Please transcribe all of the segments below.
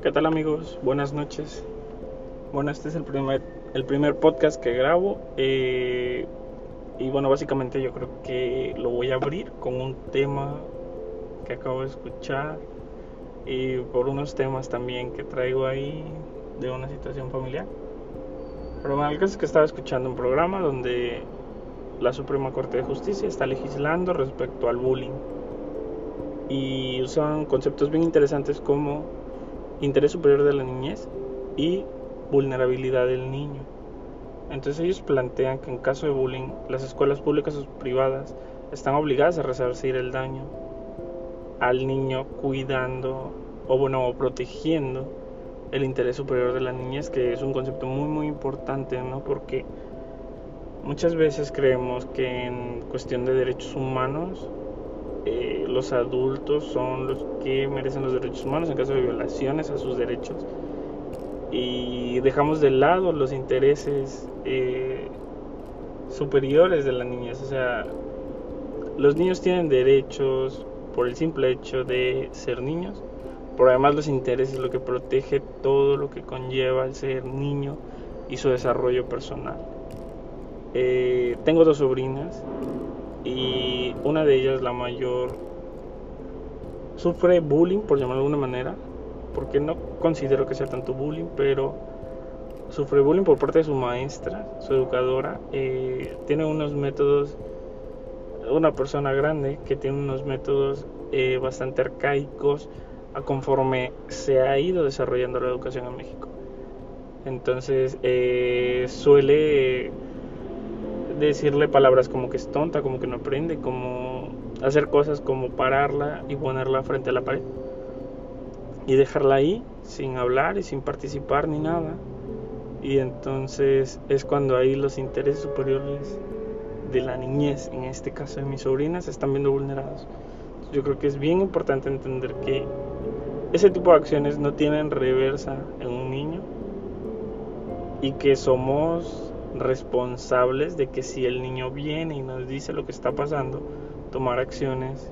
¿Qué tal amigos? Buenas noches. Bueno, este es el primer, podcast que grabo. eh, y bueno, básicamente yo creo que lo voy a abrir con un tema que acabo de escuchar. Y por unos temas también que traigo ahí de una situación familiar. Pero bueno, el caso es que estaba escuchando un programa donde la Suprema Corte de Justicia está legislando respecto al bullying. Y usan conceptos bien interesantes como interés superior de la niñez y vulnerabilidad del niño. Entonces ellos plantean que en caso de bullying, las escuelas públicas o privadas están obligadas a resarcir el daño al niño cuidando o bueno, protegiendo el interés superior de la niñez, que es un concepto muy muy importante, ¿no? Porque muchas veces creemos que en cuestión de derechos humanos eh, los adultos son los que merecen los derechos humanos en caso de violaciones a sus derechos y dejamos de lado los intereses eh, superiores de la niñez. O sea, los niños tienen derechos por el simple hecho de ser niños, por además los intereses, lo que protege todo lo que conlleva el ser niño y su desarrollo personal. Eh, tengo dos sobrinas y una de ellas, la mayor, sufre bullying, por llamarlo de alguna manera, porque no considero que sea tanto bullying, pero sufre bullying por parte de su maestra, su educadora. Eh, tiene unos métodos, una persona grande que tiene unos métodos eh, bastante arcaicos a conforme se ha ido desarrollando la educación en México. Entonces eh, suele decirle palabras como que es tonta, como que no aprende, como hacer cosas como pararla y ponerla frente a la pared y dejarla ahí sin hablar y sin participar ni nada. Y entonces es cuando ahí los intereses superiores de la niñez, en este caso de mis sobrinas, se están viendo vulnerados. Yo creo que es bien importante entender que ese tipo de acciones no tienen reversa en un niño y que somos responsables de que si el niño viene y nos dice lo que está pasando, tomar acciones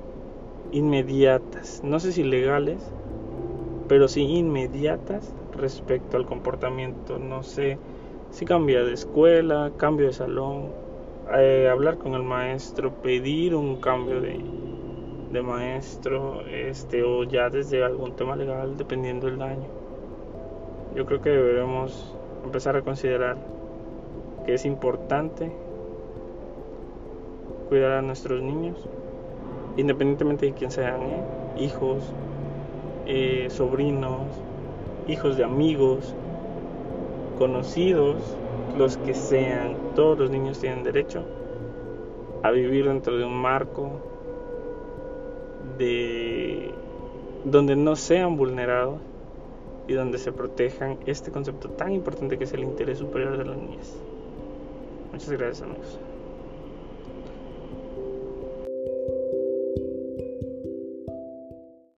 inmediatas, no sé si legales, pero sí inmediatas respecto al comportamiento. No sé si cambia de escuela, cambio de salón, eh, hablar con el maestro, pedir un cambio de, maestro, este, o ya desde algún tema legal, dependiendo del daño. Yo creo que deberemos empezar a considerar que es importante cuidar a nuestros niños, independientemente de quién sean, ¿eh? hijos, eh, sobrinos, hijos de amigos, conocidos, los que sean, todos los niños tienen derecho a vivir dentro de un marco de donde no sean vulnerados y donde se protejan este concepto tan importante que es el interés superior de la niñez. Muchas gracias amigos.